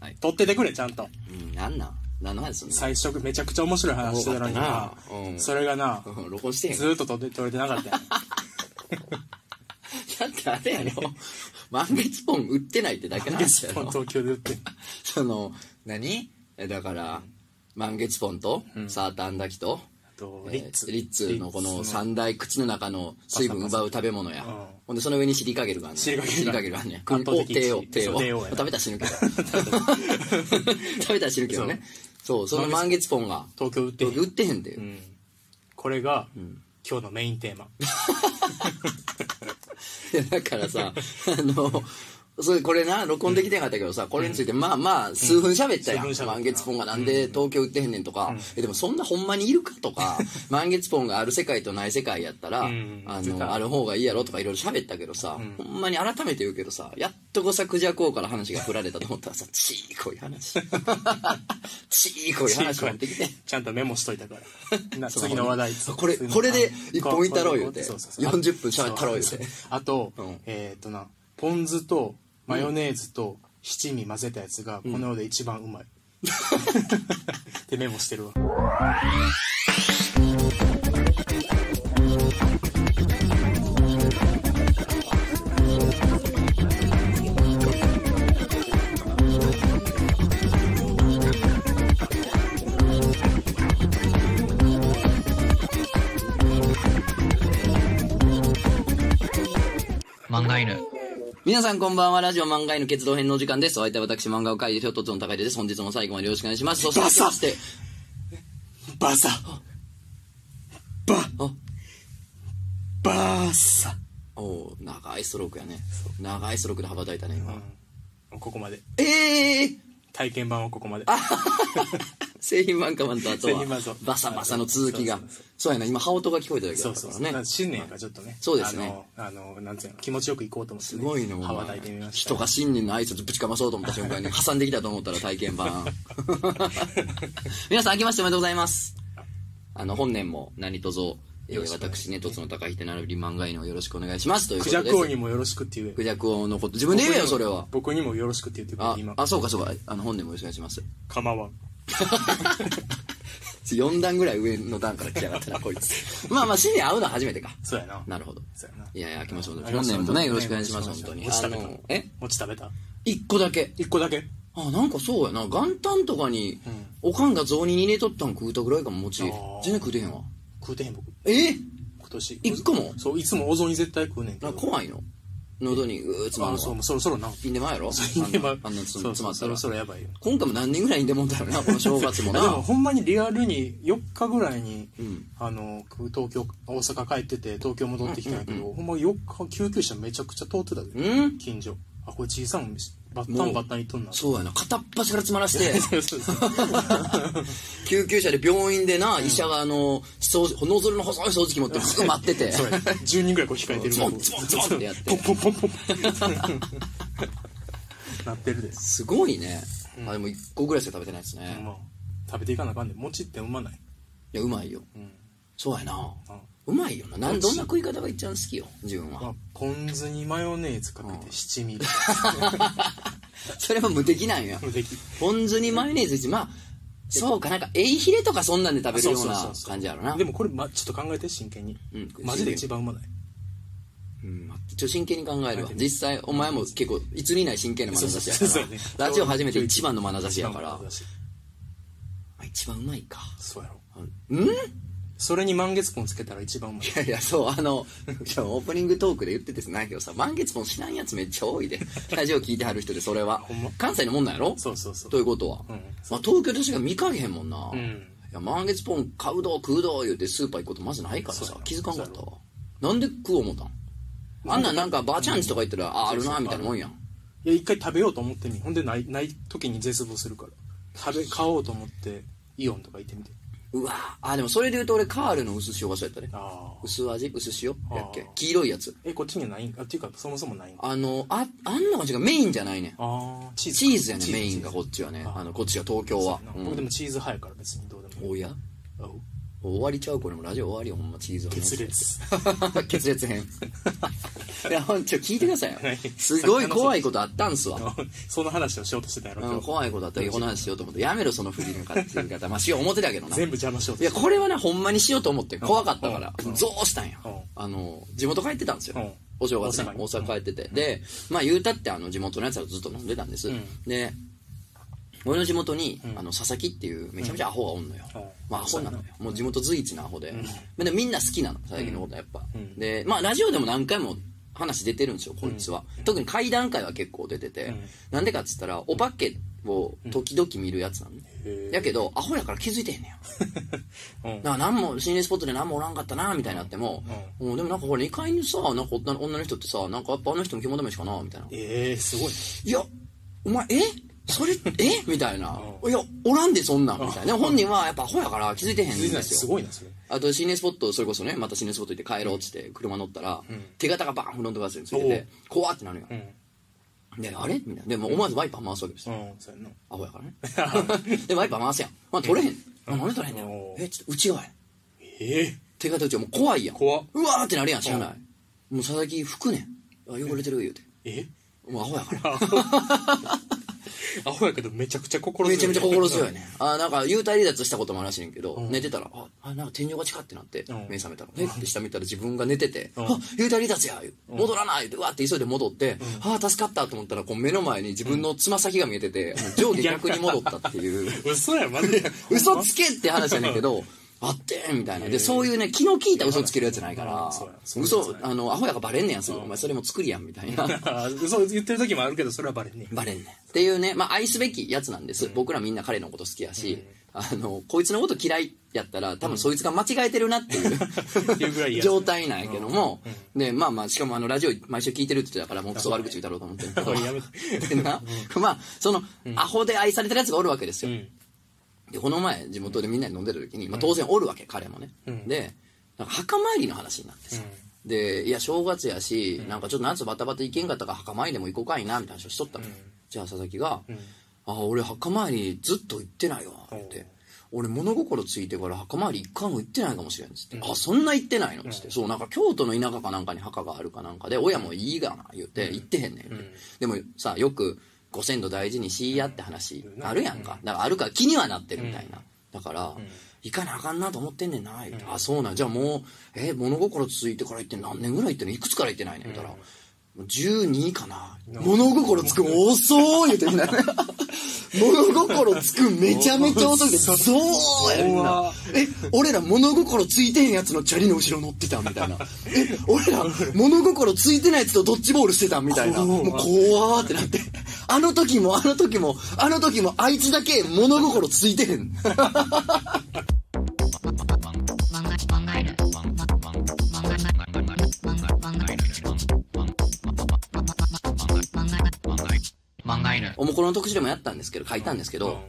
はい。撮っててくれちゃんと。うん、なんなん？何の話すんの？最初めちゃくちゃ面白い話してたのにな。うん。それがなうん録音してずーっと撮って撮れてなかった。や んだってあれやろ？満月ポン売ってないってだけなんですよ東京で売って。ん その何？えだから満月ポンと、サーターアンダギとあとえーリッツ。リッツのこの三大口の中の水分奪う食べ物や、うん。ほんでその上に尻かけるがあんねん。尻かけるが。尻かけるがあんねん。圧倒的手を手をそう。帝王や。な食べたら死ぬけど。食べたら死ぬけどね。そう。その満月ポンが。東京売ってん。売ってへんで、うん。これが今日のメインテーマ。だからさあのそれこれな録音できてなかったけどさこれについてまあまあ数分喋ったやん、満月ポンが。なんで東京売ってへんねんとか、えでもそんなほんまにいるかとか 満月ポンがある世界とない世界やったら、ん。あのある方がいいやろとかいろいろ喋ったけどさ、ほんまに改めて言うけどさやっとこさクジャク王から話が振られたと思ったらさちーこい話。ちーこい話持ってきて。ちゃんとメモしといたから。次の話題。これこれで一本いったろう言うて。そうそうそう。40分喋ったろう言うて。あと、うん。えっ、となポン酢とマヨネーズと七味混ぜたやつがこの世で一番うまい、ってメモしてるわ。漫画犬。皆さんこんばんは。ラジオ漫画への決動編のお時間です。お相手は私、漫画を描いて、ひょっとつの高いです。本日も最後までよろしくお願いします。そして、バして、バサバあ、バーサおー長いストロークやね。長いストロークで羽ばたいたね、今。ここまでええー体験版はここまで 製品版かマンとあとは、バサバサの続きがそうやな、今、羽音が聞こえただけだからね。新年やからちょっとねそうですねあのなんつうの気持ちよく行こうと思って、ね、すごいの、お羽ばた前いてみました人が新年の挨拶ぶちかまそうと思った瞬間に挟んできたと思ったら体験版。皆さん、明けましておめでとうございます。あの、本年も何卒、えー私ね、とつの高い手並び漫画犬をよろしくお願いします。というこクとです。ジャク王にもよろしくって言えクジャク王のこと、自分で言えよ、それは。僕にもよろしくって言ってくれあ今、あ、そうかそうか。あの、本年もよろしくお願いします。構わん4段ぐらい上の段から来やがったな、こいつ。まあまあ、新年会うのは初めてか。そうやな。なるほど。そうやな。いやいや、明けましておめでありがとうとう本年もね、よろしくお願いします、本当に。餅食べたえ？餅食べた？一個だけ。一個だけ？あ、なんかそうやな。元旦とかに、おかんが雑煮に入れとったん食うたぐらいかも、餅。全然食うてへんわ。食うてへん僕。え？今年。一個も？そういつもお雑煮絶対食うねんけなど怖いの？喉にうー詰まるのあそうもうそろそろな。ピンで前やろ？ピンで前あんなあんなつまったら。そろやばいよ。今回も何人ぐらいにでもんだよなこの正月も でもなほんまにリアルに4日ぐらいに、ん。あの東京大阪帰ってて東京戻ってきたんやけど、ほんま4日救急車めちゃくちゃ通ってたで、うん？近所。あこれ小さいもんバッタンバッタンいっとんなそうやな。片っ端から詰まらして。救急車で病院でな医者があのノズルの細い掃除機持って すぐ待ってて。そうや。10人ぐらいこう控えてるズボンズボンズボンってやって。ポンポンポンポンなってるで。すごいね。あでも1個ぐらいしか食べてないですね。まあ食べていかなあかんね餅ってうまない。いやうまいよ。うん。そうやな。あうまいよな。なん。どんな食い方が一番好きよ。自分まあはポン酢にマヨネーズかけて七味。それは無敵なんや無敵。ポン酢にマヨネーズまあそうかなんかエイヒレとかそんなんで食べるような感じやろな。でもこれ、ま、ちょっと考えて真剣に、うん。マジで一番うまない。うん待ってちょっと真剣に考えるわ。実際お前も結構いつにない真剣な眼差しやから。そうそうそうラジオ初めて一番の眼差しやから。一番の眼差し。まあ一番うまいか。そうやろ。うん？いそれに満月ポンつけたら一番うまい。やいやそうあのオープニングトークで言っててすないけどさ満月ポン知らんやつめっちゃ多いで。ラジオ聞いてはる人でそれは。関西のもんなんやろ？そうそうそう。ということは、うん。まあ、東京でしか見かけへんもんな、いうん。や満月ポン買うど食うど言うてスーパー行くことまずないからさ。気づかんかったわ。なんで食おう思ったん？あん。なんなんかばあちゃんちとか行ったら、ああるなみたいなもんやん。いや一回食べようと思ってみほんでないない時に絶望するから。食べ買おうと思ってイオンとか行ってみてうわあでもそれで言うと俺カールの薄塩がそうやったね。薄味？薄塩？やっけ？黄色いやつ。えこっちにはないん？かっていうかそもそもないん？かあのああんな感じがメインじゃないねん。ああチーズチーズやねチメインがこっちはね。ああのこっちは東京は。そうやな。俺でもチーズ派やから別にどうでもいい。おや？終わりちゃうこれもラジオ終わりよほんまチーズは決裂。決裂編。いやほんちょ聞いてくださいよ。何すごい怖いことあったんすわ。その話をしようとしてたやろうん怖いことあったらこの話しようと思って。やめろその振りの方方。まあしよう思ってたけどな。全部邪魔しようといやこれはねほんまにしようと思って怖かったからうん。ゾウしたんや。うん。あの地元帰ってたんですうん。よお正月ね大大阪帰ってて。でまあ言うたってあの地元のやつらとずっと飲んでたんです。うん。で俺の地元にうん。あの佐々木っていうめちゃめちゃアホがおんのよ。うん。まあアホなのよ。もう地元随一のアホで。でみんな好きなの佐々木のことはやっぱ。うん。でまあラジオでも何回も話出てるんですよこいつは。特に会談会は結構出てて。うん。なんでかっつったらお化けを時々見るやつなのねへー。やけどアホやから気づいてへんねや うん。だから何も心霊スポットで何もおらんかったなみたいになっても、うん。でもなんかこれ2階にさなんか女女の人ってさなんかやっぱあの人も肝試しかなみたいな。ええすごいね。いやお前え？それえ？みたいな、いやおらんでそんなん。みたいな。本人はやっぱアホやから気づいてへんん気づいてないです。よすごいなそれ。あと心霊スポットそれこそねまた心霊スポット行って帰ろうっつって車乗ったら、手形がバーンフロントガラスについてて怖ってなるよ、うん。であれ？みたいな。でも思わずワイパー回すわけですよ、うんそうやな。アホやからね。でワイパー回すやん、まあ、取れへん、あなんで取れへんねん。おえちょっと内側やええ。手形打ちはもう怖いやん。うわーってなるやん知らない、もう佐々木拭くねん。あ汚れてる言うて。え？もうアホやから アホやけどめちゃくちゃ心強いめちゃめちゃ心強いね。あなんか幽体離脱したこともあるらしいねんけど、寝てたらああなんか天井が近ってなって、ん。目覚めたらえ？って下見たら自分が寝てて、ん。あ幽体離脱や戻らない。ってうわって急いで戻って、ああ助かったと思ったらこう目の前に自分のつま先が見えてて、上下逆に戻ったっていう。嘘やマジで。嘘つけって話やねんけどあってんみたいな。でそういうね気の利いた嘘つけるやつないから。嘘やあのアホやからバレんねやすぐ。お前それも作りやんみたいな。あ嘘言ってる時もあるけどそれはバレんねバレんねん。っていうね、まあ、愛すべきやつなんです、僕らみんな彼のこと好きやし、あのこいつのこと嫌いやったら多分そいつが間違えてるなっていう、状態なんやけども、でまあまあしかもあのラジオ毎週聞いてるって言ってたからもうクソ悪口言うたろうと思ってるけど。おいやめてでな。まあその、アホで愛されてるやつがおるわけですよ、うんでこの前地元でみんなで飲んでる時に、まあ、当然おるわけ、彼もね、うん。でなんか墓参りの話になってさ、でいや正月やし、なんかちょっと夏バタバタ行けんかったから墓参りでも行こうかいなみたいな話をしとったの、じゃあ佐々木が「あ俺墓参りずっと行ってないわ」って。俺物心ついてから墓参り一回も行ってないかもしれんっつって「あそんな行ってないの?」っつって、そうなんか京都の田舎かなんかに墓があるかなんかで親もいいがな言うて行ってへんねんって、でもさよくご先祖大事にしいやって話あるやんか。だからあるから気にはなってるみたいな、だから、行かなあかんなと思ってんねんな言うて、あそうなんじゃあもうえ物心ついてから行って何年ぐらい行ってんのいくつから行ってないねん。言ったら、もう12かな。物心つくん遅い言うてみんな。物心つくんめちゃめちゃ遅い。でゾーやみんな。え俺ら物心ついてへんやつのチャリの後ろ乗ってたみたいな。え俺ら物心ついてないやつとドッジボールしてたみたいな。もう怖ーってなってあの時もあの時もあの時もあいつだけ物心ついてへん。おもころの特集でもやったんですけど書いたんですけど、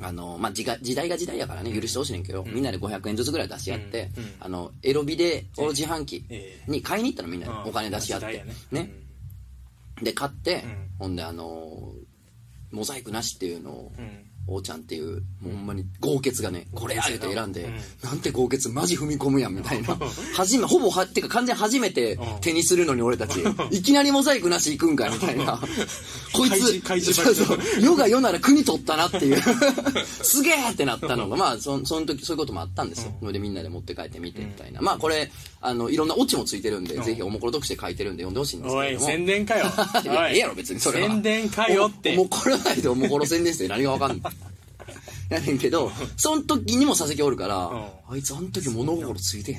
あのまあ、時が時代が時代やからね許してほしいねんけど、みんなで500円ずつぐらい出し合って、あのエロビデオ自販機に買いに行ったのみんなで。お金出し合って、ねで買って、ほんであのモザイクなしっていうのを、おーちゃんっていうほんまに豪傑がねこれや言うて選んで、なんて豪傑マジ踏み込むやんみたいな。初めほぼはってか完全初めて手にするのに俺たち。いきなりモザイクなし行くんかいみたいな。こい開つそうそう。世が世なら国取ったなっていう。すげえってなったのがまあそその時そういうこともあったんですよ、のでみんなで持って帰ってみてみたいな、まあこれあのいろんなオチもついてるんで、ぜひおもころ特集で書いてるんで読んでほしいんですけおいれども。宣伝かよ。いやおい。ええやろ別にそれは。宣伝かよって。おもうこれないでおもころ宣伝して何がわかんない。やねんけどその時にも佐々木おるから、あいつあの時物心ついてへん。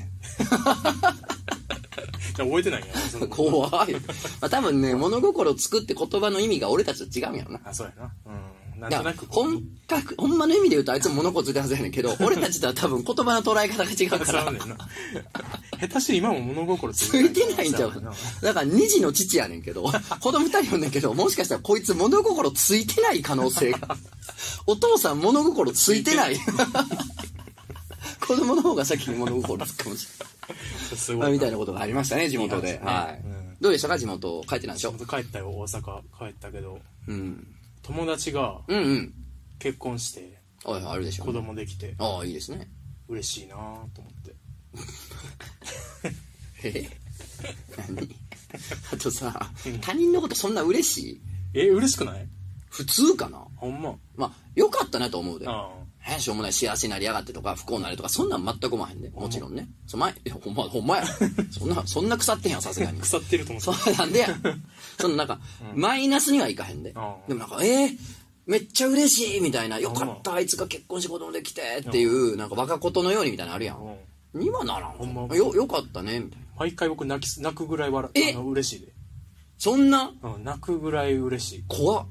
じゃあ覚えてないんや 怖い、まあ、多分ね物心つくって言葉の意味が俺たちと違うんやろな。あそうやな。うんなんとなく本格ほんまの意味で言うとあいつも物心ついてるはずやねんけど 俺たちとは多分言葉の捉え方が違うから。そうね。んな下手して今も物心つついてないんちゃうだから二児の父やねんけど 子供二人おんねんけどもしかしたらこいつ物心ついてない可能性。が お父さん物心ついてない。子供の方が先に物心つくかもしれない。みたいなことがありましたね地元で。ね。はい、うん。どうでしたか地元。帰ってないでしょ？仕事帰ったよ。大阪帰ったけど。うん友達がうんうん。結婚しておいあるでしょ子供できてああいいですね。嬉しいなと思って。え何？あとさ、他人のことそんな嬉しい？え嬉しくない？普通かな？ほんま。まあよかったなと思うで。あえしょうもない幸せになりやがってとか不幸になれとかそんなん全く思わへんで。もちろんね。そ前いやほんまほんまや。そんなそんな腐ってへんやんさすがに。あ腐ってると思って。そうなんでやそのなんか、マイナスにはいかへんで。あでもなんかえー、めっちゃ嬉しいみたいな。よかったあいつが結婚して子供できてっていうなんかバカことのようにみたいなのあるやん。うん。にはならんほんま。よよかったねみたいな。毎回僕泣き泣くぐらい笑えあの嬉しいで、そんな？うん、泣くぐらい嬉しい。怖っ。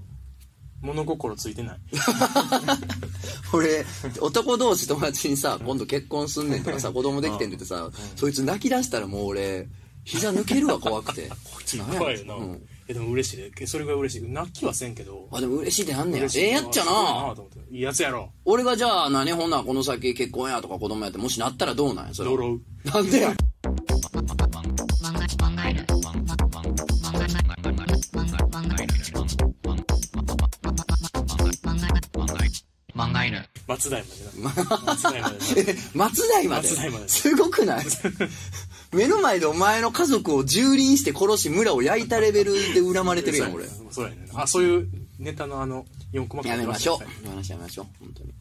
物心ついてない。俺男同士友達にさ今度結婚すんねんとかさ 子供できてんってさそいつ泣き出したらもう俺膝抜けるわ怖くて。こいつ何や怖いよな、うんえでも嬉しいでそれぐらい嬉しい。泣きはせんけど。あでも嬉しいってなんねや。ええやっちゃな。と思って。いいやつやろ。俺がじゃあ何ほんならこの先結婚やとか子供やってもしなったらどうなんやそれ呪う。なんでや。漫画犬。松代までな。松代までな。え松代まで。松代まですごくない？目の前でお前の家族を蹂躙して殺し村を焼いたレベルで恨まれてるやん俺そうやねあそういうネタのあの4コマやめましょうはい。話やめましょう。本当に。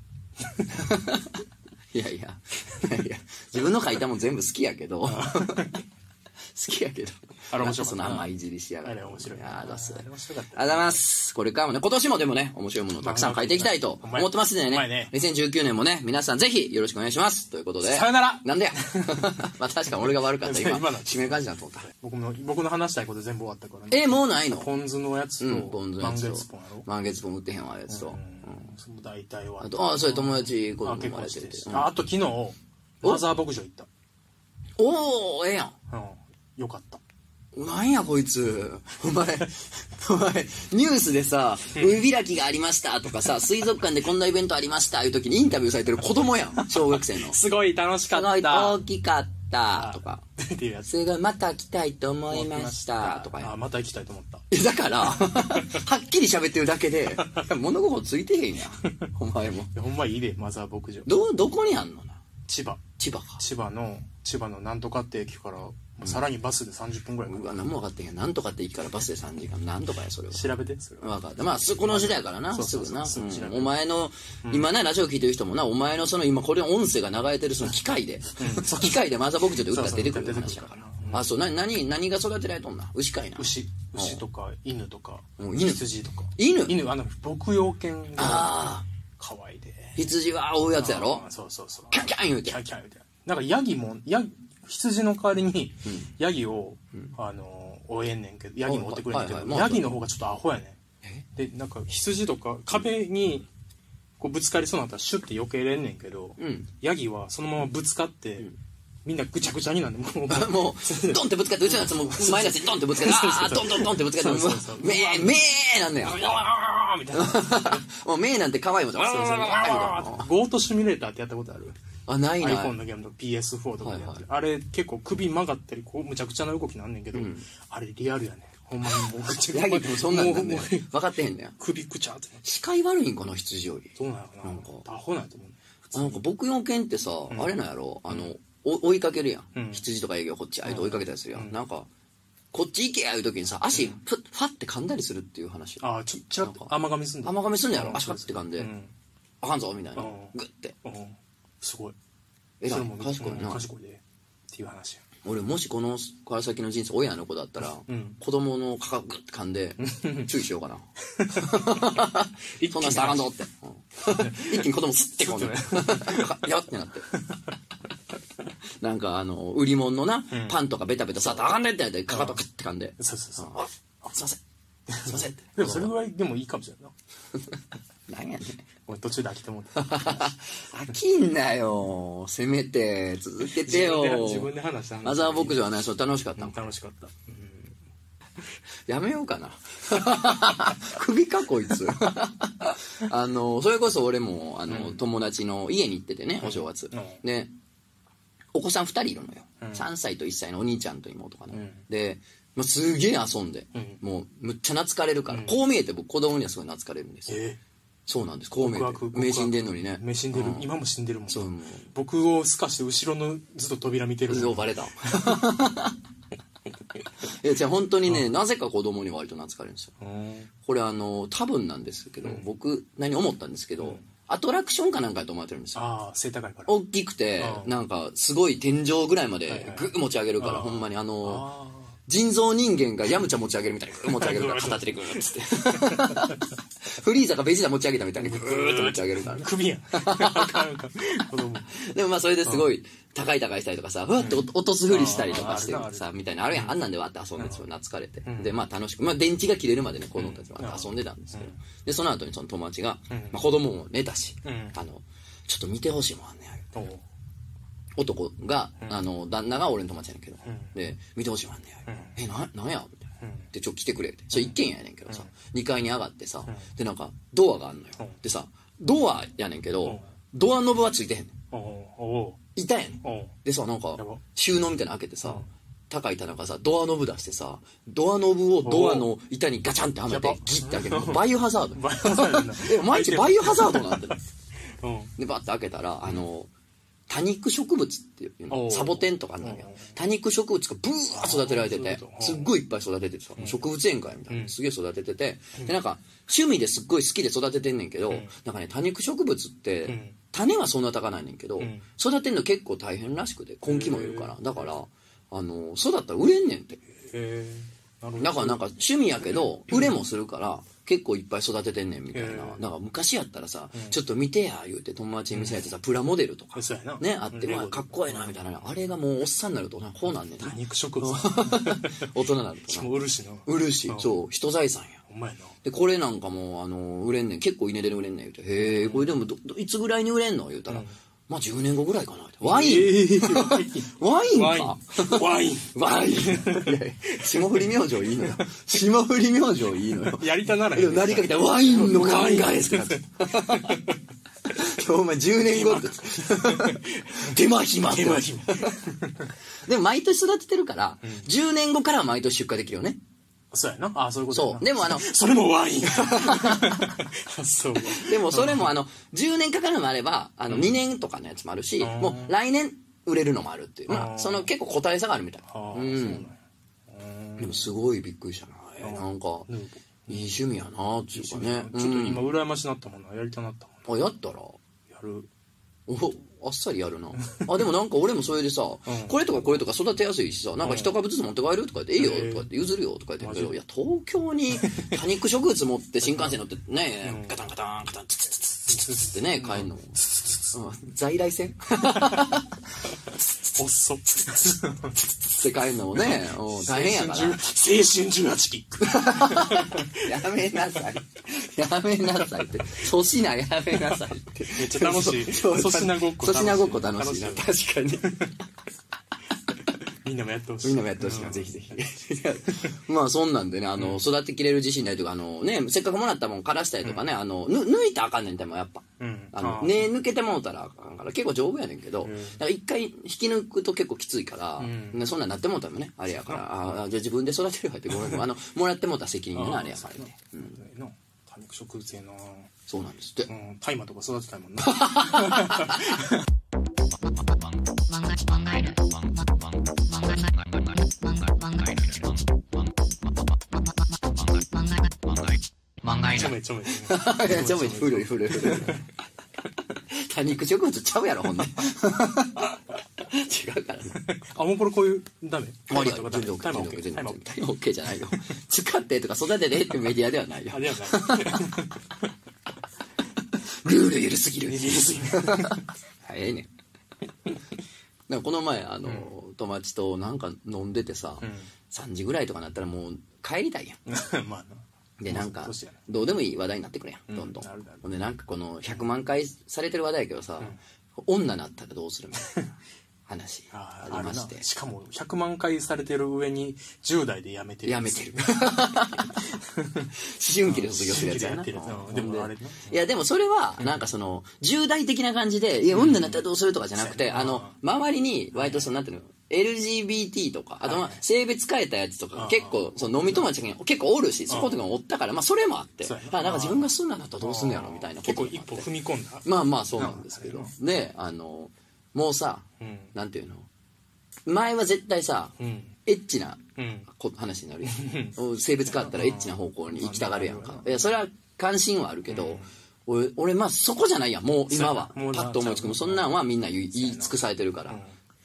いやいや、いやいや、自分の書いたもん全部好きやけど。好きやけど。あれ面白かったそいじりしやがあってれ面白い。ありがとうございます。これからもね、今年もでもね、面白いものをたくさん書いていきたいと思ってます。んでねほんまやね。2019年もね、皆さんぜひよろしくお願いします。ということで。さよならなんでや。まあ確かに俺が悪かった、今。締める感じだと思った。僕の僕の話したいこと全部終わったからねえ、もうないのポン酢のやつと、うん、ポン酢のや満つと月ポンやろ満月ポン売ってへんわ、やつと。うんその大体はあと、あ、それ友達子あ供生まれててああと昨日マザー牧場行ったおおええやん。うんよかったなんやこいつ。お前、お前、ニュースでさ、海開きがありましたとかさ、水族館でこんなイベントありましたいう時にインタビューされてる子供やん。小学生の。すすごい楽しかごいった大きかったとか。すごいまた来たいと思いましたとかあや。また行きたいと思ったえだから、はっきり喋ってるだけで、物心ついてへんやん。お前も。ほんまいいでマザー牧場ど、どこにあんのな？千葉千葉か。千葉の千葉のなんとかって駅から、さらにバスで30分ぐらいうわ、何も分かってへんや。ん。なんとかって駅からバスで3時間。なんとかや、それは。調べてそれは。分かった。まあすこの時代やからな。すぐそうそう。そうな。うん。すぐ調べるお前の今ねラジオ聞いてる人もなお前のその今これ音声が流れてるその機械で。機械でマザー牧場で歌って出てくるそうそう話やから。出てくあそう。な何何が育てられとんな？牛かいな。牛。牛とか犬とかうん犬。羊とか。犬？犬あの牧羊犬がああ可愛いで。羊は追うやつやろ？あそうそうそう。キャンキャン言うて。キャンキャン言うて。なんかヤギもヤギ羊の代わりにヤギを、あの追えんねんけどヤギも追ってくれんねんけど、ヤギの方がちょっとアホやねん。でなんか羊とか壁にこうぶつかりそうになったらシュッて避けれんねんけど、うん。ヤギはそのままぶつかって、みんなぐちゃぐちゃになるもう もうもうドンってぶつかってうちのやつもマイナスにドンってぶつかってああドンドンドンってぶつかってめーめーなんだよみたいな。もうめーなんて可愛いもんそうそうあゴートシミュレーターってやったことあるあないな iPhone のゲームとか PS4 とかでやってる、あれ結構首曲がったりこうむちゃくちゃな動きなんねんけど、あれリアルやね。ほんまにもうぐちゃヤギってもそんなんなん分かってへんねん首くちゃって視界悪いんかな羊より。どうなのかな。なんか。アホなんやと思うあなんか牧羊犬ってさ、あれなんやろ。あのお追いかけるやん、うん。羊とか営業こっちあいと追いかけたりするやん、なんかこっち行けやいう時にさ足ふっファって噛んだりするっていう話。ああちょちらっと甘噛みすんだ。甘噛みすんのやろうん足パッて噛んで、うん。あかんぞみたいな、うん。グッて。うんすごい。偉いそれも賢いな、うん賢いでっていう話や。俺もしこのから先の人生親の子だったら、ん。子供のかかグッて噛ん。で注意しようかな。そんなんしたらあかんぞって、うん一気に子供スッてこんでや ってなって。なんかあの売り物のな、パンとかベタベタさあかんねってやってかかとクッて噛んで、そうそうそう。ああすいません。すいません。ってでもそれぐらいでもいいかもしれんな。何やねん俺途中で飽きてもうた。飽きんなよ。せめて続けてよ。自分で話した話。マザー牧場はね楽しかったもん。楽しかった。やめようかな。首かこいつ。あのそれこそ俺もあの、友達の家に行っててねお正月、うん。でお子さん2人いるのよ、うん。3歳と1歳のお兄ちゃんと妹かな、うん。で、まあ、すげえ遊んで、うん。もうむっちゃ懐かれるから、こう見えて僕子供にはすごい懐かれるんですよ。え？そうなんです。こう見えて。極悪極悪目死んでんのにね。目死んでる、うん。今も死んでるもんそう。僕をすかして後ろのずっと扉見てるそうバレた。いやじゃあ本当にね、なぜか子供に割と懐かれるんですよ。うん。これあの多分なんですけど、僕何思ったんですけど、アトラクションかなんかやと思われてるんですよ。ああ背高いから。大きくて、うん。なんかすごい天井ぐらいまでグー持ち上げるから、うん。ほんまにあのあ人造人間がヤムチャ持ち上げるみたいに持ち上げるから 片手でグーっつって。フリーザがベジータ持ち上げたみたいにグーッと持ち上げるから。あ首やん。でもまあそれですごい高い高いしたりとかさ、ふわって落落とすふりしたりとかしてさ、みたいな、あるやん、あんなんでわって遊んでて、懐かれて。ん。で、まあ楽しく、まあ電池が切れるまでね、子供たちは遊んでたんですけど。で、その後にその友達が、まあ子供も寝たしうん、あの、ちょっと見てほしいもんあんねん言うておう男が、あの、旦那が俺の友達やねんけど。ん、で、見てほしいあんねん言うてえ、な、なんや？みたいな。うん。で、ちょ、来てくれって。それ一軒家やねんけどさ、2階に上がってさ、で、なんか、ドアがあんのよ。うん。でさ、ドアやねんけうん。ど、ドアノブはついてへんねん。おうおう板やねん。でさなんか収納みたいなの開けてさ、うん。高い棚がさドアノブ出してさドアノブをドアの板にガチャンってはめてギッて開ける。バイオハザードバイオハザード毎日 バイオハザードなんてうんでバッて開けたらあの多肉植物っていうサボテンとかなんや多肉植物がブワー育てられててすっごいいっぱい育ててて植物園会みたいな。うん。すげえ育ててて。でなんか趣味ですっごい好きで育ててんねんけどん。なんかね多肉植物ってん。種はそんな高ないねんけどん。育てんの結構大変らしくて根気もいるから。だからあの育ったら売れんねんって。だからなんか趣味やけど売れもするから結構いっぱい育ててんねんみたいな。なんか昔やったらさちょっと見てや言うて友達に見せられてさプラモデルとか。そうやな。ねあってかっこええなみたいな。あれがもうおっさんになるとなこうなんねん肉植物 大人になるとな。も売るしな。売るしうん。そう人財産やほんまやな。でこれなんかもあの売れんねん。結構稲で売れんねん言うて「へえこれでもいつぐらいに売れんの?」言うたら「まあ10年後ぐらいかな」ワイン、え えワインワイかン。ワイン。ワイン。霜降り明星いいのよ。霜降り明星いいのよ。やりたならでもなりかけたワインの考えってなってお前10年後って。手間暇手間暇。でも毎年育ててるから、10年後からは毎年出荷できるよねそうやな。あそういうことそう。でもあの それもワイン。そう。でもそれもあの10年かかるのもあればあの2年とかのやつもあるし、んもう来年売れるのもあるっていう、まあ、うんその結構個体差があるみたい。うん。でもすごいびっくりしたな、えー。なんかうんいい趣味やなっていうかね。ちょっと今羨ましなったもんな。やりたなったもんうんあやったら？なやる。おあっさりやるな。あでもなんか俺もそれでさ、これとかこれとか育てやすいしさなんか一株ずつ持って帰るとか言って「いいよ」とか言って「譲るよ」とか言ってんけどいや東京に 多肉植物持って新幹線乗ってねガタンガタンガタンツツツツツツってね帰んのうん。在来線？おっ。そって帰んのもねうん大変やから。青春18期やめなさい。やめなさいって。粗品やめなさいって。めっちゃ楽しい。粗品ごっこ粗品ごっこ楽しい。確かにみんなもやってほしい。みんなもやってほしいな、ぜひぜひ。まあそんなんでね、あの、育てきれる自信ないとか、あのね、せっかくもらったもん枯らしたりとかね、あの、ぬ抜いたらあかんねんてもやっぱ。うん。あの、あー。根抜けてもうたらあかんから、結構丈夫やねんけど、ん。だから一回引き抜くと結構きついから、ん。ねそんなんなってもうたらもね、あれやから、ああ、じゃあ自分で育てるわってごめんごめんあの、もらってもうた責任がな、あれやからね。うん、な。多肉植物やなそうなんですって。うん。大麻とか育てたいもんな ちょめちょめちょめ古い古い古い。多肉植物ちゃうやろ、ほんで。違うからね。あもうこれこういうダメありやとかダ全然メ大麻 OK 全 OK 大麻然 OK 大 OK 麻 OK じゃないよ使ってとか育ててってメディアではないよあれやないルール緩すぎる緩すぎるはいねんなんかこの前あの、友達となんか飲んでてさ、3時ぐらいとかなったらもう帰りたいやん。まあな。でなんかどうでもいい話題になってくるやん、うん。どんどん。ほんでなんかこの100万回されてる話題やけどさ、女なったらどうするみたいな 話ありまして。しかも100万回されてる上に10代でやめてる。やめてる。思春期で卒業するやつやな。てる。でもあれないやでもそれはなんかその重大的な感じでいや女になったらどうするとかじゃなくてうん。あの周りに割とそのなんていうの LGBT とかあとまあ性別変えたやつとか結構その飲み友達が結構おるしそことかもおったからまあそれもあってあな。んか自分がすんなだったらどうすんのやろみたいなこと結構一歩踏み込んだ。まあまあそうなんですけど。であのもうさうん。なんていうの？前は絶対さうん。エッチなうん。こ話になるやん。性別変わったらエッチな方向に行きたがるやんか。いやそれは関心はあるけど、俺俺まあそこじゃないやん。もう今はそうやな。もうな。パッと思いつく。もうそんなんはみんな言い言い尽くされてるから、うん。っ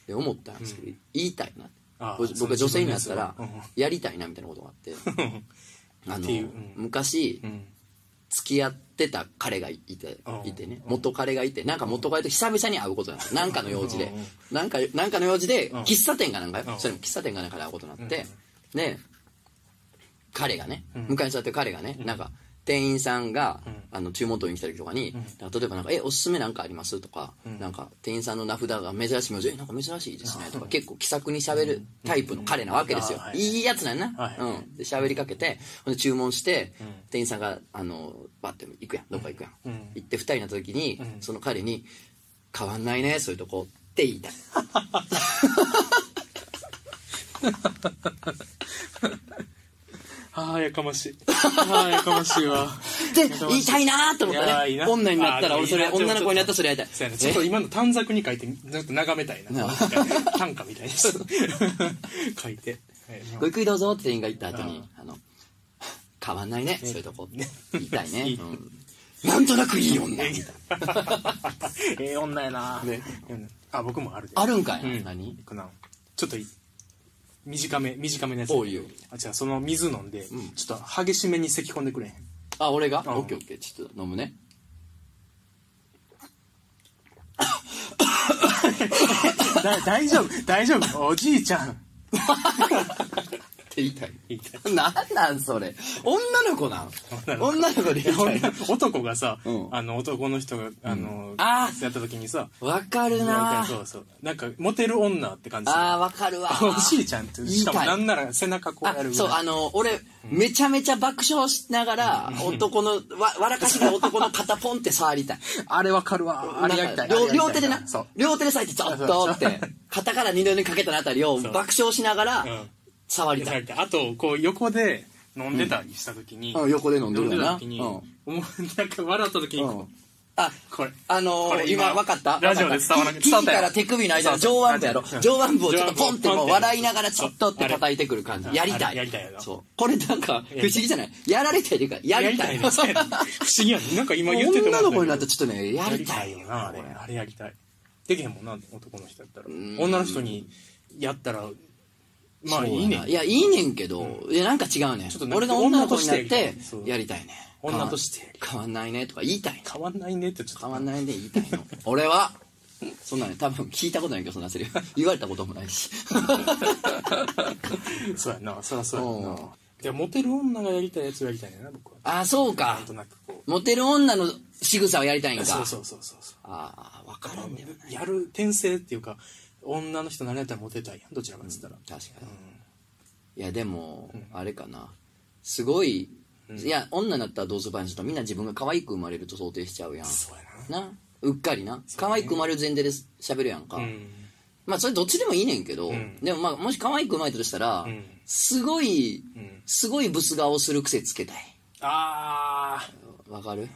て思ったんですけど、言いたいな。ああ僕僕が女性になったらその自分のややりたいなみたいなことがあって。あ のっていう。うん昔うん。付き合ってた彼がいてうんいてね。元彼がいてなんか元彼と久々に会うことになって なんかの用事で。うんなんかなんかの用事でうん喫茶店かなんかそれも喫茶店かなんかで会うことになって。うん。で彼がねうん。向かいに座ってる彼がねなんか店員さんがうん。あの注文取りに来た時とかになんか例えばなんか「えおすすめなんかあります?」とかうん。なんか店員さんの名札が珍しい名字えなんか珍しいですね」とか結構気さくに喋るタイプの彼なわけですよ。い。いいやつなんやな。はい。うん。で喋りかけてほんで注文してうん。店員さんがあのバッて行くやん。どっか行くやん、うん。行って二人になった時に、うん。その彼に「変わんないねそういうとこ」って言いたい ああやかましい。ああやかましいわ。で言いたいなと思ったね女になったら俺それ女の子になったらそれやりたい。ちょっと今の短冊に書いてずっと眺めたいな。短歌みたいに 書いて。はい。ごゆっくりどうぞって店員が言った後に「あの変わんないね。そういうとこ」って言いたいね。いい。うん。なんとなくいい女。みたいなえ え女やな。あ僕もあるで。あるんかい、うん。何？ちょっといい短め短めのやつ。おういいよ。あじゃあその水飲んで、ん。ちょっと激しめに咳込んでくれへん。あ俺が？ん。オッケーオッケー。ちょっと飲むね。だ大丈夫大丈夫。おじいちゃん って言いたい。言いたい。なんなんそれ？女の子なん？女の子。で言いたい女男がさ、うん。あの男の人があの、あやった時にさわかるなそうそう。なんかモテる女って感じあーわかるわおじいちゃんってしかもないんなら背中こうあやるぐらい。そうあの俺、めちゃめちゃ爆笑しながら男のわ笑かしが男の肩ポンって触りたい。あれわかるわ。あれやりたい。両手でなそう。両手でさえてちょっとって肩から二度にかけたあたりを爆笑しながらうん触りたい、あとこう横で飲んでたりした時に、うん。横で飲んでるよな。時に、うん。なんか笑った時に、うん。あこれあのー、今今分かった？ラジオで伝わらなひ伝わったら手首の間上腕部やろ。うん上腕部をちょっとポンってもう笑いながらちょっとって叩いてくる感じ。やりたい。やりたいそう。これなんか不思議じゃない？やられたいというかやりたい。不思議やね。なんか今言ってて女の子になったららちょっとねややりたいよなあれ。あれやりたい。できへんもんな男の人やったら。ん。女の人にやったらまあい。いねそうやないやいいねんけど、いやなんか違うねん。ちょっとなんか俺が女の子になっ女としてやりてたいね女として。変わんないねとか言いたい変わんないねってちょっと。変わんないね言いたいの。俺はそんなね多分聞いたことないけどそんなセリフ。言われたこともないし。そうやな。そりゃそうやうん。なでモテる女がやりたいやつをやりたいねんな僕は。あそうか。なんとなくこモテる女の仕草をやりたいんか。うそうそうそうそうそう。ああ分からんでもな。いやる転生っていうか女の人何やったらモテたいやんどちらかっつったら、確かに、いやでも、あれかな。すごい、いや女になったらどうするばいの人みんな自分が可愛く生まれると想定しちゃうやん。そうやな。うっかりな？可愛く生まれる前提で喋るやんか、まあそれどっちでもいいねんけど、ん。でもまあもし可愛く生まれたとしたら、ん。すごいうん。すごいブス顔する癖つけたい。あー。わかる？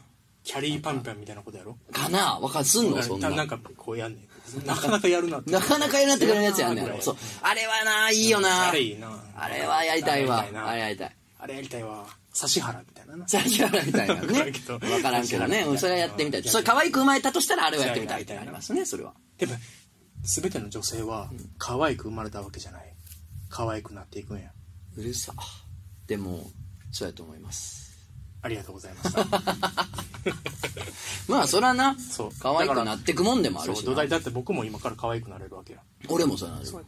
キャリーパンパンみたいなことやろ。かな？わかる？すんの？そんな。なんかこうやんねん なかなかやるなって。なかなかやなってくれるやつやんね。んそう。あれはないいよな。あれいいな。あれはやりたいわ。あれやりたいな。あれやりたい。わ。指原みたいなな。指原みたいなね。分からんけど。ね。それはやってみたい。うんそれ可愛く生まれたとしたらあれをやってみたいってやりたいありますねそれは。でも全ての女性は可愛く生まれたわけじゃない。可愛くなっていくんや。うるさ。でもそうやと思いますありがとうございました。まあそらなそう。可愛くなってくもんでもあるし土台だって僕も今から可愛くなれるわけや。俺もそうなるそう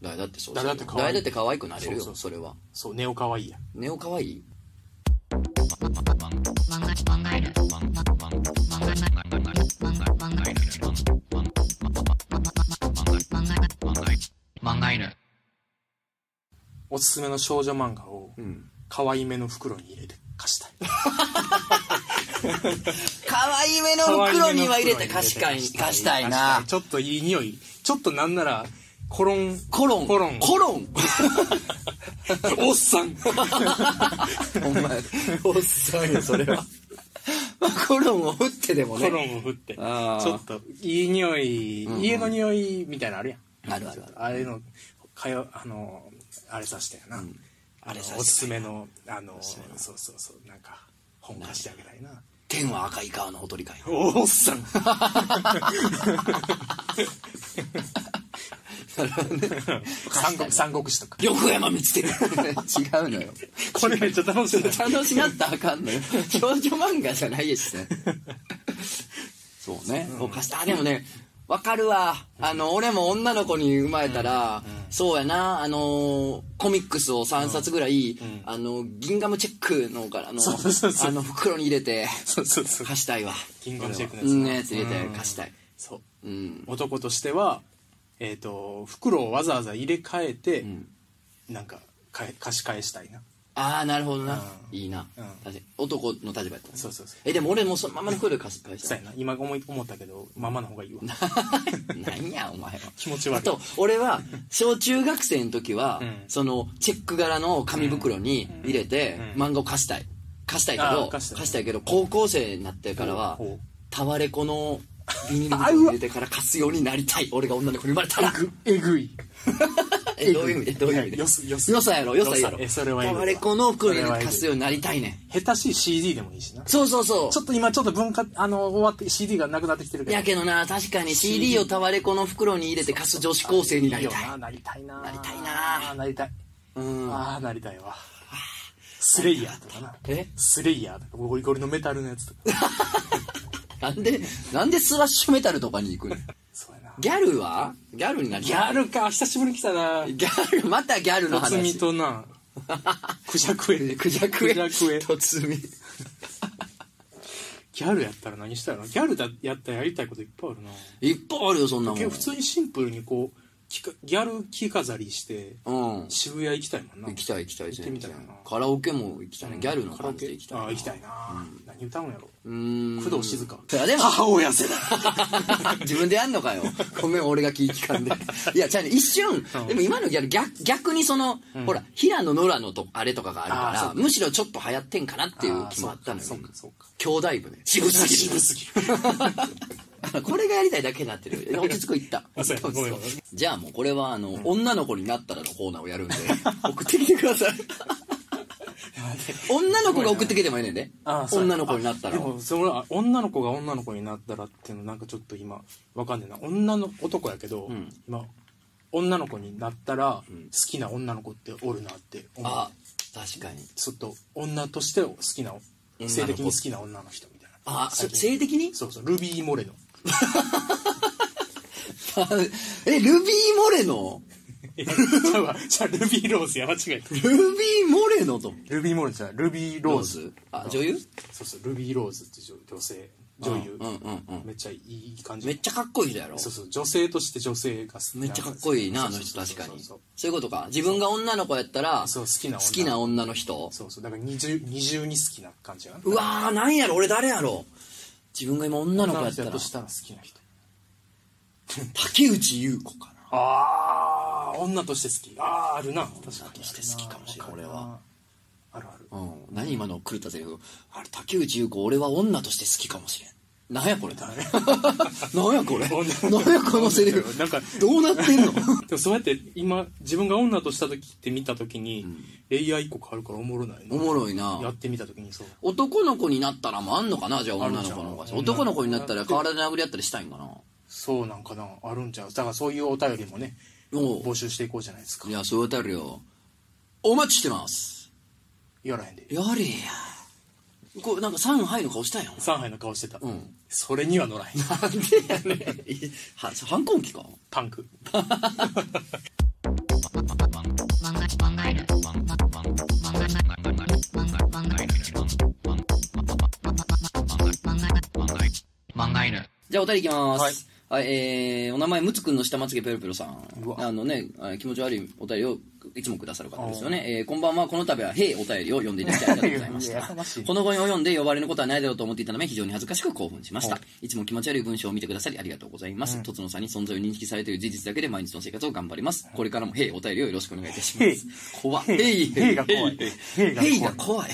だってそうだって可愛いだって可愛くなれるよそれはそう。ネオ可愛いや。ネオ可愛い？漫画犬おすすめの少女漫画を可いめの袋に入れて貸したい。可愛いめの袋には入れて貸しかい。貸したいな。ちょっといい匂い。ちょっとなんならコロン。コロン。コロン。コロン。おっさん。お前おっさんよそれは。まあコロンを振ってでもね。コロンを振って。ちょっといい匂い、んうん。家の匂いみたいなのあるやん。あるあるある。あれのかよあのあれさしてやな、んあれおすすめのあのそうそうそうなんか本貸してあげたいな。天は赤い川のほとりかいおっさん。三国三国志とか。横山光輝違うのよ。これめっちゃ楽しい。な楽しなったらあかんのよ。少女漫画じゃないですね。そうね、お貸した。あでもねわかるわ。あの俺も女の子に生まれたら、そうやな。あのコミックスを3冊ぐらい、あのギンガムチェックのからのあの袋に入れて貸したいわ。ギンガムチェックのやつうんやつ入れてうん。貸したい。そう。うん。男としてはえっ、と袋をわざわざ入れ替えて、ん。なんか貸し返したいなああなるほどな、うん。いいな、うん。確かに。男の立場やったらそうそうそう。えでも俺もそのままの袋で貸し返したいそうやな。今思い思ったけどママの方がいいわ。何やお前は。気持ち悪い。あと俺は小中学生の時は、うん。そのチェック柄の紙袋に入れて、うん。漫画を貸したい。貸したいけあど貸したい。けど高校生になってからはタワレコの ビニール袋に入れてから貸すようになりたい。俺が女の子に生まれたら。えぐい えどういう意味？でどういう意味？でよすよすよさやろよさやろ。えそれはいわ。タワレコの袋に貸すようになりたいねん。下手しい CD でもいいしな。そうそうそう。ちょっと今ちょっと文化あの終わって CD がなくなってきてるけど。やけどな確かに CD をタワレコの袋に入れて貸す女子高生になりたい。ななりたいな。なりたいな。なりたい。うん。ああなりたいわ。スレイヤーとかな。え？スレイヤーとかゴリゴリのメタルのやつとか。なんでなんでスラッシュメタルとかに行くの？ギャルは？ギャルになりギャルか。久しぶりに来たな。ギャルまたギャルのとつみ話とな。クジャクエクジャクエクジャクエとつみギャルやったら何したら？ギャルだやったらやりたいこといっぱいあるな。いっぱいあるよそんなもん。普通にシンプルにこうギャル着飾りしてうん。渋谷行きたいもんな。行きたい行きたい行ってみたいな。カラオケも行きたいね。ギャルのカラオケ感じで行きたいああ行きたいな、何歌うんやろうーん。工藤静香。いやで。も母親世代。自分でやんのかよ。ごめん俺が気ぃ利かんで。いやじゃあね一瞬、でも今のギャル逆逆にその、ほら平野ノラのとあれとかがあるからむしろちょっと流行ってんかなっていう気もあったのよ。兄弟部ね。渋すぎる。渋すぎる。これがやりたいだけになってる。落ち着くいった。じゃあもうこれはあの、女の子になったらのコーナーをやるんで送ってきてください 女の子が送ってきてもいいねんで。あそう。や女の子になったら。あでもそれは女の子が女の子になったらっていうのなんかちょっと今わかんねえな。女の男やけど、ん。今女の子になったら好きな女の子っておるなって思う、あ確かに。ちょっと女として好きな子。性的に好きな女の人みたいな。あそ最近。性的に？そうそう。ルビー・モレノ。えルビー・モレノ？いやじゃあじゃあルビー・ローズや間違えた。ルビー・モレノと。ルビー・モレノじゃルビー・ローズ。あ女優？そうそうルビー・ローズって女女性。女優、うんうんうんめっちゃいい感じ。めっちゃかっこいい人やろ？そうそう女性として女性が好きめっちゃかっこいいなあの人確かにそうそうそう。いうことか。自分が女の子やったらそう好きな女。好きな女の人。そうそうだから二重二重に好きな感じやな。うわーなんやろ？俺誰やろ？自分が今女の子やったら。としたら好きな人。竹内優子かな。ああ女として好き。あああるな。確かに。として好きかもしれんわる俺はあるある。うん。何今の狂ったセリフ？あれ竹内優子俺は女として好きかもしれん。なんやこれなん やこれ？なんやこのセリフ？なんかどうなってんの？でもそうやって今自分が女とした時って見た時に、レイヤー一個変わるからおもろないな。おもろいな。やってみた時にそう。男の子になったらもあんのかなじゃあ女の子の男の子になったら体で殴り合ったりしたいんかな。そうなんかな。あるんちゃう？だからそういうお便りもね募集していこうじゃないですか。いやそういうたるよ。お待ちしてます。やらへんで。やれや。これなんか3杯の顔したやん。上海の顔してた、うん。それには乗らへん。なんでやねん。いは反抗期か？パンク。じゃあお便りいきますはい、えー、お名前むつくんの下まつげペロペロさん。あのねあ気持ち悪いお便りをいつもくださる方ですよね。えーこんばんは。この度は、へいお便りを読んでいただきありがとうございました。この後に及んで呼ばれることはないだろうと思っていたため、非常に恥ずかしく興奮しましたお。いつも気持ち悪い文章を見てくださりありがとうございます。とつのさんに存在を認識されている事実だけで毎日の生活を頑張ります。これからも、へいお便りをよろしくお願いいたします。怖い。へいへいが怖いへいへいがが怖い。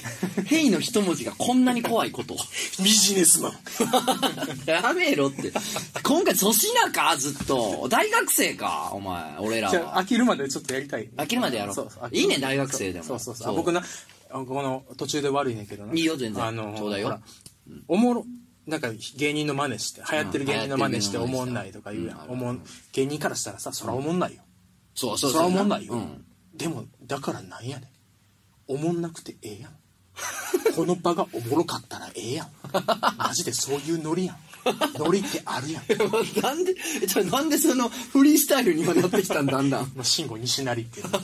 へいの一文字がこんなに怖いこと。ビジネスマンやめろって。今回粗品かずっと。大学生かお前、俺らは。飽きるまでちょっとやりたい飽きるまでやろう。そうそう。いいね大学生でも。そうそうそう。僕なあこの途中で悪いねんけどな。いいよ全然。あのちょうだいよ。おもろなんか芸人の真似して流行ってる芸人の真似してうんおもんないとか言うやん、うんおもん芸人からしたらさそらおもんないよ、そうそう。そらおもんないよ、うん。でもだからなんやねん。おもんなくてええやん。この場がおもろかったらええやん。マジでそういうノリやんノリってあるやん。なんで、えちょなんでそのフリースタイルに今なってきたんだんだん。まあ慎吾西成っていうの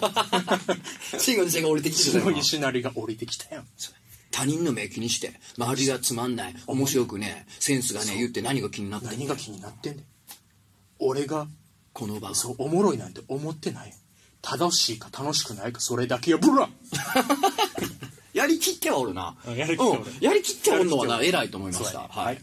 慎吾西が降りてきて慎吾たよ西成が降りてきたやん。他人の目気にして、周りがつまんない、面白くね、センスがね、言って何が気になってんの何が気になってんねん俺がこの場が。そうおもろいなんて思ってない。正しいか楽しくないかそれだけやブラやりきってはおるな。うんやりきっておる。うん。やりきってはおるのはな、偉いと思いました。はい。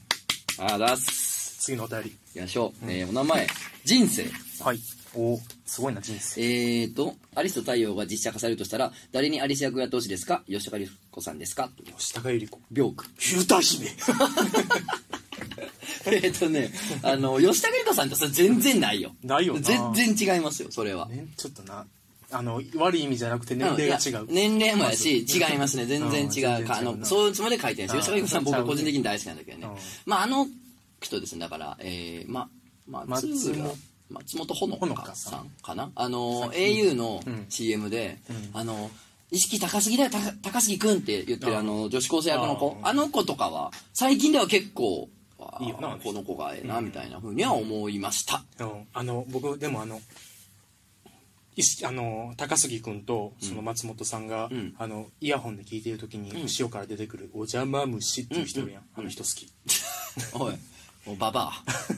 ありがとうございます。次のお便りいきましょう。えーお名前、人生。はいおおすごいな人生えーと、アリスと太陽が実写化されるとしたら、誰にアリス役をやってほしいですか？吉高由里子さんですか？吉高由里子ビョ ーク。歌姫えっとね、あの、吉高由里子さんとそれ全然ないよ。ないよな全然違いますよ、それは。ねちょっとなあの悪い意味じゃなくて年齢が違う。年齢もやし、違いますね。全然違う。あの、そういうつもりで書いてるんですよ。うん吉高由さん僕個人的に大好きなんだけどね。うん。まあ、あの人ですね、だから、えー、ま、松松浦本松本穂穂香さんんかなあの、au のうん。CM でうん、あの、意識高すぎだよ、た高杉くんって言ってるああの、女子高生役の子。ああの子とかは、最近では結構、この子がええな、みたいなふうには思いました。うん。あの僕でもあのあの高杉君とその松本さんが、うん。あのイヤホンで聞いてる時に、ん。後ろから出てくる「お邪魔虫」っていう人やん、あの人好き。おい、もうババ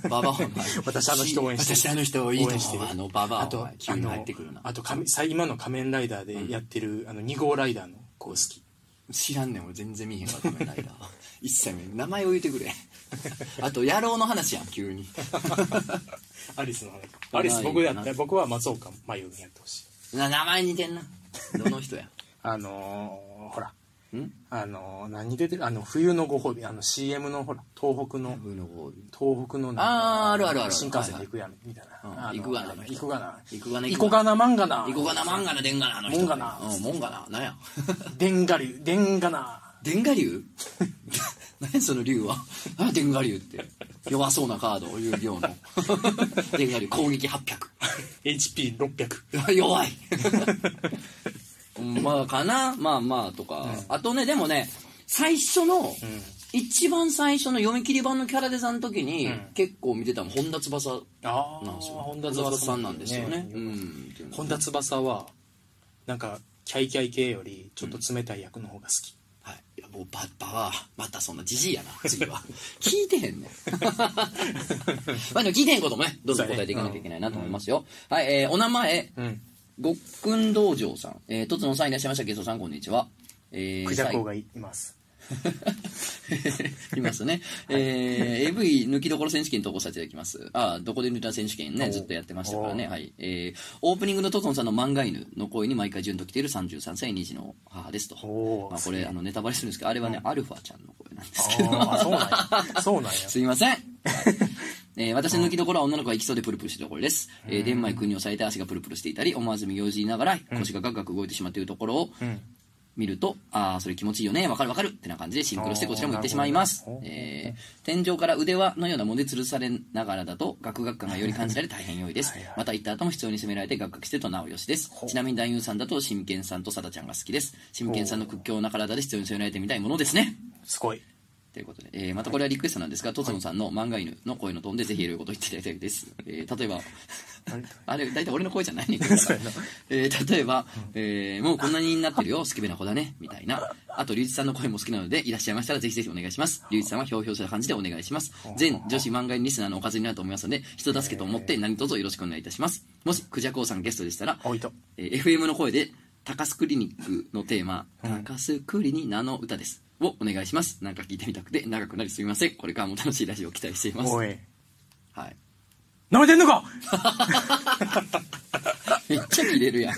ア。ババアお前。私あの人応援してる。私あの人いいと応援してる。あのババアあと急に入ってくるな。あ。のあと今の仮面ライダーでやってる、あの2号ライダーの子好き。知らんねん俺全然見えへんわ仮面ライダー。一切名前を言ってくれ あと野郎の話やん急に。アリスの話。アリス僕やった僕は松岡真優にやってほしい。な名前似てんな。どの人や？あのー、ほら。ん？あのー、何出てる？あの冬のご褒美。あの CM のほら東北の。東北のあーあるあるある新幹線で行くやんみたいな、うん行くがな行くがな。行くがな行こがな漫画な。イコガナ漫画のでん。がなあの人。もんがな。うんもんがな。なんや？でんがり。でんがなでんが竜何やその竜は？何でんが竜って。弱そうなカード遊戯王のでんが竜。攻撃 HP600 弱い。うんまあかな？まあまあとか、あとねでもね最初の、一番最初の読み切り版のキャラデザの時に、うん。結構見てたの本田翼ああなんですよ。本本田翼さんなんですよね。ううんん。本田翼はなんかキャイキャイ系よりちょっと冷たい役の方が好き、はい。いやもうバッバはまたそんなじじいやな 次は。聞いてへんねん。まあでも聞いてへんこともねどんどん答えていかなきゃいけないなと思いますよ、はい、えーお名前。うん。ごっくん道場さん、えー、とつのさんいらっしゃいました。ゲストさんこんにちは。えークジャコウがいます いますね。えー、AV 抜きどころ選手権投稿させていただきます。あどこで抜いた選手権ね、おずっとやってましたからね。おはい。えー、オープニングのトトンさんの漫画犬の声に毎回順と来ている33歳2児の母ですと。まあ、これ、あの、ネタバレするんですけど、あれはね、アルファちゃんの声なんですけど。そうなんやそうなんや すいません。えー私の抜きどころは女の子が行きそうでプルプルしてるところです。えー、電マイクに押さえて足がプルプルしていたり、思わず右をじりながら腰がガクガク動いてしまっているところを、うん見ると、ああ、それ気持ちいいよね、わかるわかるってな感じでシンクロしてこちらも行ってしまいますえー天井から腕輪のようなもので吊るされながらだと、ガクガク感がより感じられ大変良いですはいはい。また行った後も必要に責められてガクガクしてるとなおよしです。ちなみに男優さんだと、真剣さんとサダちゃんが好きです。真剣さんの屈強な体で必要に責められてみたいものですね。すごいということで、えーまたこれはリクエストなんですが、とつのさんの漫画犬の声のトーンでぜひいろいろこと言っていただきたいです。えー例えば、あれ、大体俺の声じゃないねんけど。えー例えば、えーもうこんなになってるよ、スケベな子だね、みたいな。あと、龍一さんの声も好きなので、いらっしゃいましたらぜひぜひお願いします。龍一さんはひょうひょうした感じでお願いします。全女子漫画犬リスナーのおかずになると思いますので、人助けと思って何卒よろしくお願いいたします。もし、クジャコウさんゲストでしたら、えー FM の声で高須クリニックのテーマ「高須クリに名の歌です」をお願いします。なんか聞いてみたくて長くなりすみません。これからも楽しいラジオを期待しています。はい舐めてんのか？めっちゃキレるやん。い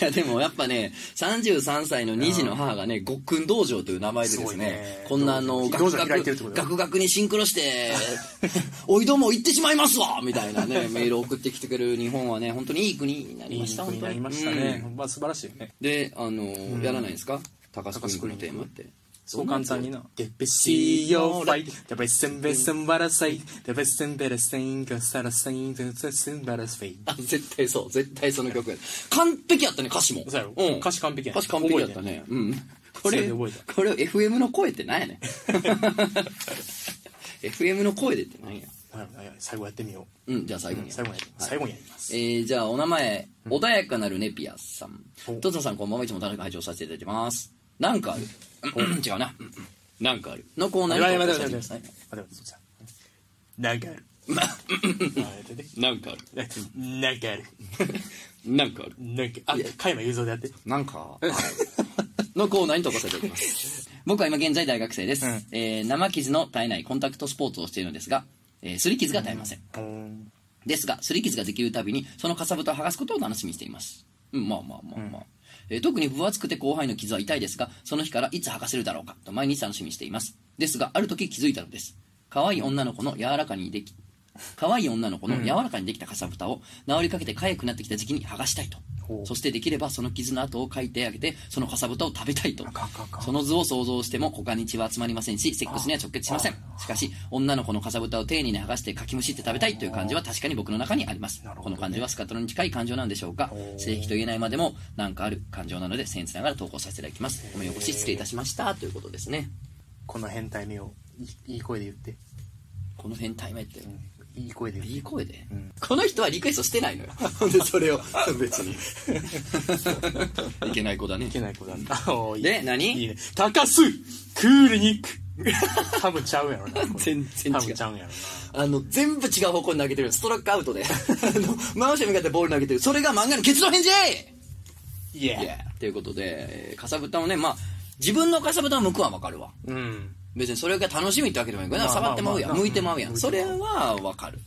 やでもやっぱね33歳の2児の母がねごっくん道場という名前でですねね。こんなあのガクガクガクガクにシンクロして「おいどうも行ってしまいますわ!」みたいなね メールを送ってきてくれる日本はね本当にいい国になりいいました国になりました本当に。ね、まあ素晴らしいよね。であの、やらないんですか？高須クリニックのテーマってそう簡単にな「デベシーヨーファイ」「デベセンベセンバラサイ」「デベセンベレセンガサラサインデベセンバラスフェイあ絶対そう。絶対その曲や。完璧やったね歌詞も。そうやろ。うん。歌詞完璧やん歌詞完璧やったね。うん。これこれ FM の声って何やねん。FM の声でって何や。最後やってみよう。うんじゃあ最後に最後に最後にやります。えー、じゃあお名前、穏やかなるネピアさん。お。トツノさんこんばんは。いつも楽しく拝聴させていただいてます。なんかある？違うな。なんかある。のコーナーに待って投稿して待って待ってください待って待ってそうさ なんかある。なんかある。なんかある。なんかあるなんかあ加山雄三でやって。なんか、のコーナーに投稿させていただきます。僕は今現在大学生です。うん。えー生傷の絶えないコンタクトスポーツをしているのですが、えー、擦り傷が絶えません。うん。ですが、擦り傷ができるたびに、そのかさぶたを剥がすことを楽しみにしています。うん、まあまあまあまあ。え特に分厚くて後輩の傷は痛いですが、その日からいつ吐かせるだろうかと毎日楽しみにしています。ですが、ある時気づいたのです。可愛い女の子の柔らかにでき、可愛い女の子の柔らかにできたかさぶたを治りかけて痒くなってきた時期に剥がしたいと。そしてできればその傷の跡を描いてあげてそのかさぶたを食べたいと。その図を想像しても股間に血は集まりませんしセックスには直結しません。しかし女の子のかさぶたを丁寧に剥がしてかきむしって食べたいという感じは確かに僕の中にあります、ね。この感じはスカトロに近い感情なんでしょうか。正規と言えないまでもなんかある感情なので僭越ながら投稿させていただきます。ごめんよこし失礼いたしましたということですね。この変態目をいいいい声で言って。この変態目っていい声で。いい声で、ん。この人はリクエストしてないのよ。でそれを 別に。いけない子だね。いけない子だったおーいい。で何？いいね。高須クールニック多分ちゃうやろな。全然違う。多分ちゃうんやろあの、全部違う方向に投げてる。ストラックアウトで。あの、真後ろに向かってボール投げてる。それが漫画の結論返事！ないいやということで、えーかさぶたをね、まあ、自分のかさぶたを向くはわかるわ。うん別にそれが楽しみってわけでもないから、まあ触ってまうやん。向いてまうやん。うんそれはわかる。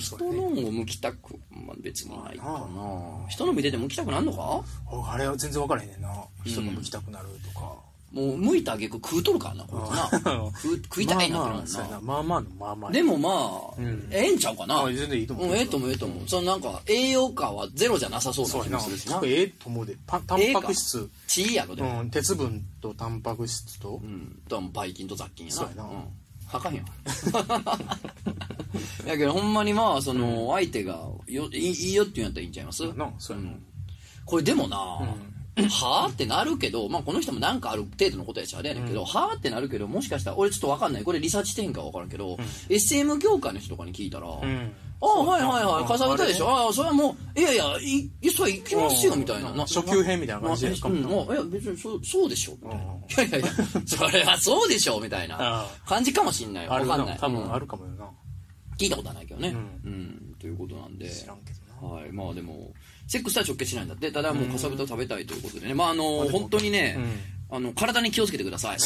人のを向きたく、まあ、別にないかまあな。人の見てて向きたくなるのか？おあれは全然分からへんねんな人の向きたくなるとか、もう、向いたあげく食うとるからな、こいつな。食う食いたいなってなるまあまあそうやな。な。まあまあのまあまあでもまあ、ん。ええんちゃうかな。あ全然いいと思う。うん、ええと思う、ええと思う。そのなんか、栄養価はゼロじゃなさそうな気もするしな。ええと思うで。パタンパク質。血やろでも、うん鉄分とタンパク質と。うん、とはもうバイキンと雑菌やな。そうやな。うん。はかんやん やけどほんまにまあその相手がよいいいいよって言うんやったらいいんちゃいます？なそうやな。これでもな、はあ？ってなるけど、まあ、この人もなんかある程度のことやしあれやねんけど、はあ？ってなるけどもしかしたら俺ちょっとわかんない。これリサーチ点かわからんけど、SM 業界の人とかに聞いたら、うん。ああはいはいはいあかさぶたでしょ？ああそれはもういやいやいいそれ行きますよみたいな。な初級編みたいな感じでうん、もういや別にそうそうでしょ。みたいないやいやいやそれはそうでしょみたいな。あ感じかもしんないわ。かんない。な多分うん。あるかもよな。聞いたことはないけどね。ううん、ということなんで。知らんけど。なはい。まあでもセックスとは直結しないんだって。ただもうかさぶたを食べたいということでね。まああの本当にね、あの体に気をつけてください。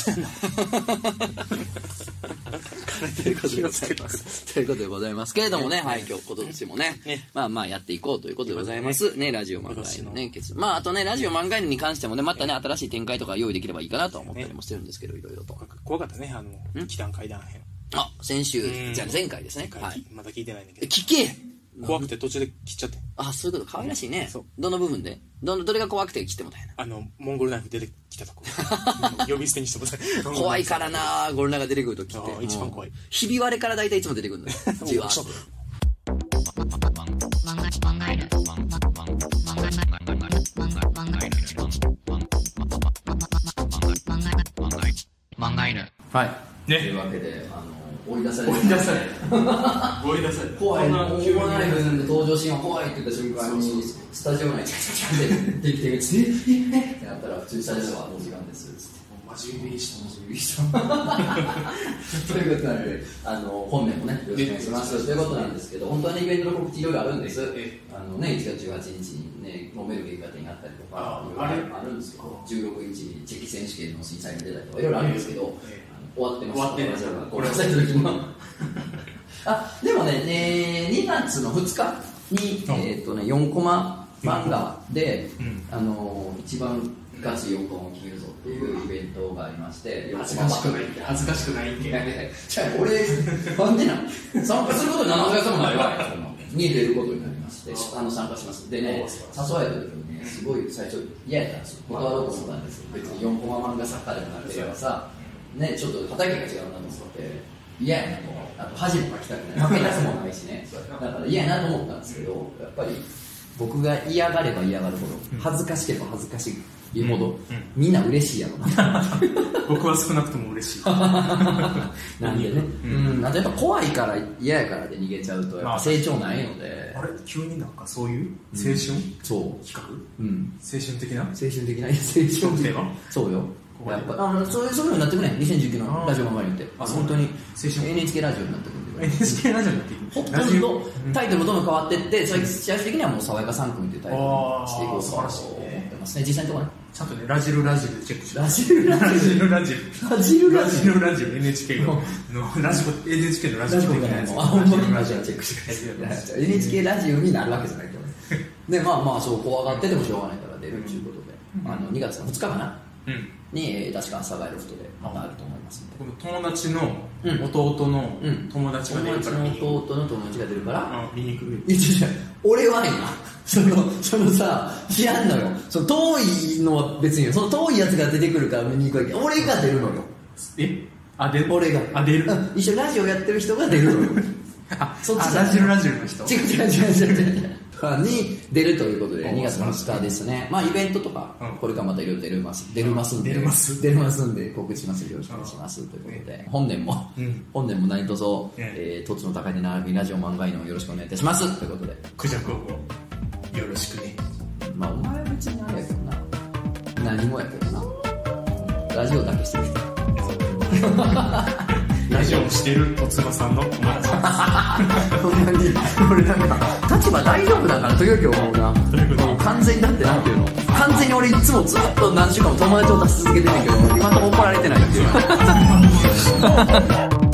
ということでございます。ということでございますけれどもね、はい、今日、今年もね、まあまあやっていこうということでございます。ね、ラジオ漫画への。ね、決まああとね、ラジオ漫画へに関してもね、またね、新しい展開とか用意できればいいかなとは思ったりもしてるんですけど、いろいろと。怖かったね。あの祈願階段編。あ、先週。う、ん。じゃあ前回ですね。回はい。まだ聞いてないんだえけど。聞け怖くて途中で切っちゃって。あ、そういうこと、可愛らしいね。そう。どの部分で？どの、どれが怖くて切ってもたんやな。あのモンゴルナイフ出てきたとこ 呼び捨てにしてもら怖いからなゴルナが出てくるときって。一番怖い。ひび割れから大体いつも出てくるのよ。じわーっと。漫画犬はい。ね。というわけであの追い出され追い出され 追い出され怖い。な急に。ナイフの登場シーンは怖いって言った瞬間にスタジオ内チャチャチャってできてる。つってえ？え？ってなったら普通にスタジオはもう時間です。つって真面目にしたということなので、あの本年もね、よろしくお願いします。ということなんですけど、本当はね、イベントの告知いろいろあるんです。えあのね、1月18日にね、飲める劇画展があったりとかあ、るんですけど、16日にチェキ選手権の審査員が出たりとか、いろいろあるんですけど、終わってます。終わってんですよごめんなさい、時も。あ、でもね、ね2月の2日に、うんえっとね、4コマ漫画で、うんあの、一番ガチ4コマを決めるぞっていうイベントがありまして、恥ずかしくないって恥ずかしくないってじゃあ俺、なんでなん参加することに何の役もないわに出ることになりまして、あの参加します。でね、誘われた時にね、すごい最初嫌やったんですよ。断ろうと思ったんですよ。別に4コマ漫画作家でもなければさ、ね、ちょっと畑が違うなと思って、嫌やなと。あと恥もかきたくない。負けたくもないしね。だから嫌やなと思ったんですけど、やっぱり僕が嫌がれば嫌がるほど、恥ずかしければ恥ずかしいほど、みんな嬉しいやろな。僕は少なくとも嬉しい。なんでね、うん、あとやっぱ怖いから嫌やからで逃げちゃうとやっぱ成長ないので、あれ？急になんかそういう？青春？そう、企画？うん、青春的な？青春的な？成長テーマそうよやっぱあのそういうそういうのになってくね。2019のラジオ漫画に。よってあ本当に。青春。NHK ラジオになってくるんで。NHK ラジオになっていほくとんどタイトルもどんどん変わってって最最終的にはもう「爽やか3組」っていうタイトルにしていこうと思ってますね。実際のところね。ちゃんとねラジルラジルチェックしてラジルララジジル。ラジルルラジル。ララジルジルラジル NHK ののラジコ NHK のラジラジココ的なやつあほんまにララジオチェックしてください。NHK ラジオになるわけじゃないけどねでまあまあそう怖がっててもしょうがないから出るっていうことで、あの2月の2日かな。うんに、えー確か朝帰ロフトでまたあると思いますんで。僕友達のうん。弟のうん。友達が出友達のるから。見に行く弟の友達が出るから、あ見に来る。俺は今そのそのさ知らんのよ。その遠いのは別によその遠いやつが出てくるから見に行くわけ俺が出るのよ。え？あ出る。俺が。あ出る。うん。一緒にラジオやってる人が出るのよ。あそっちラジルラジルの人。違う違う違う違う違うに出るということでお2月の2日ですね。まあイベントとかうん。これからまたいろいろ出れます出れますんで。出れます出れますんで告知しますよろしくお願いしますということで。本年もうん。本年も何卒ええ。ー土地の高いで並びラジオ漫画犬をよろしくお願いいたしますということで。クジャクをよろしくね。まあお前は別にあれやけどな。何もやけどな。ラジオだけしてる人 ラジオをしてるとつばさんの友達。ほんまに。俺なんか立場大丈夫だから時々思うな。もう完全にだってなんていうの完全に俺いつもずっと何週間も友達を出し続けてるけど今のとこ怒られてないっていう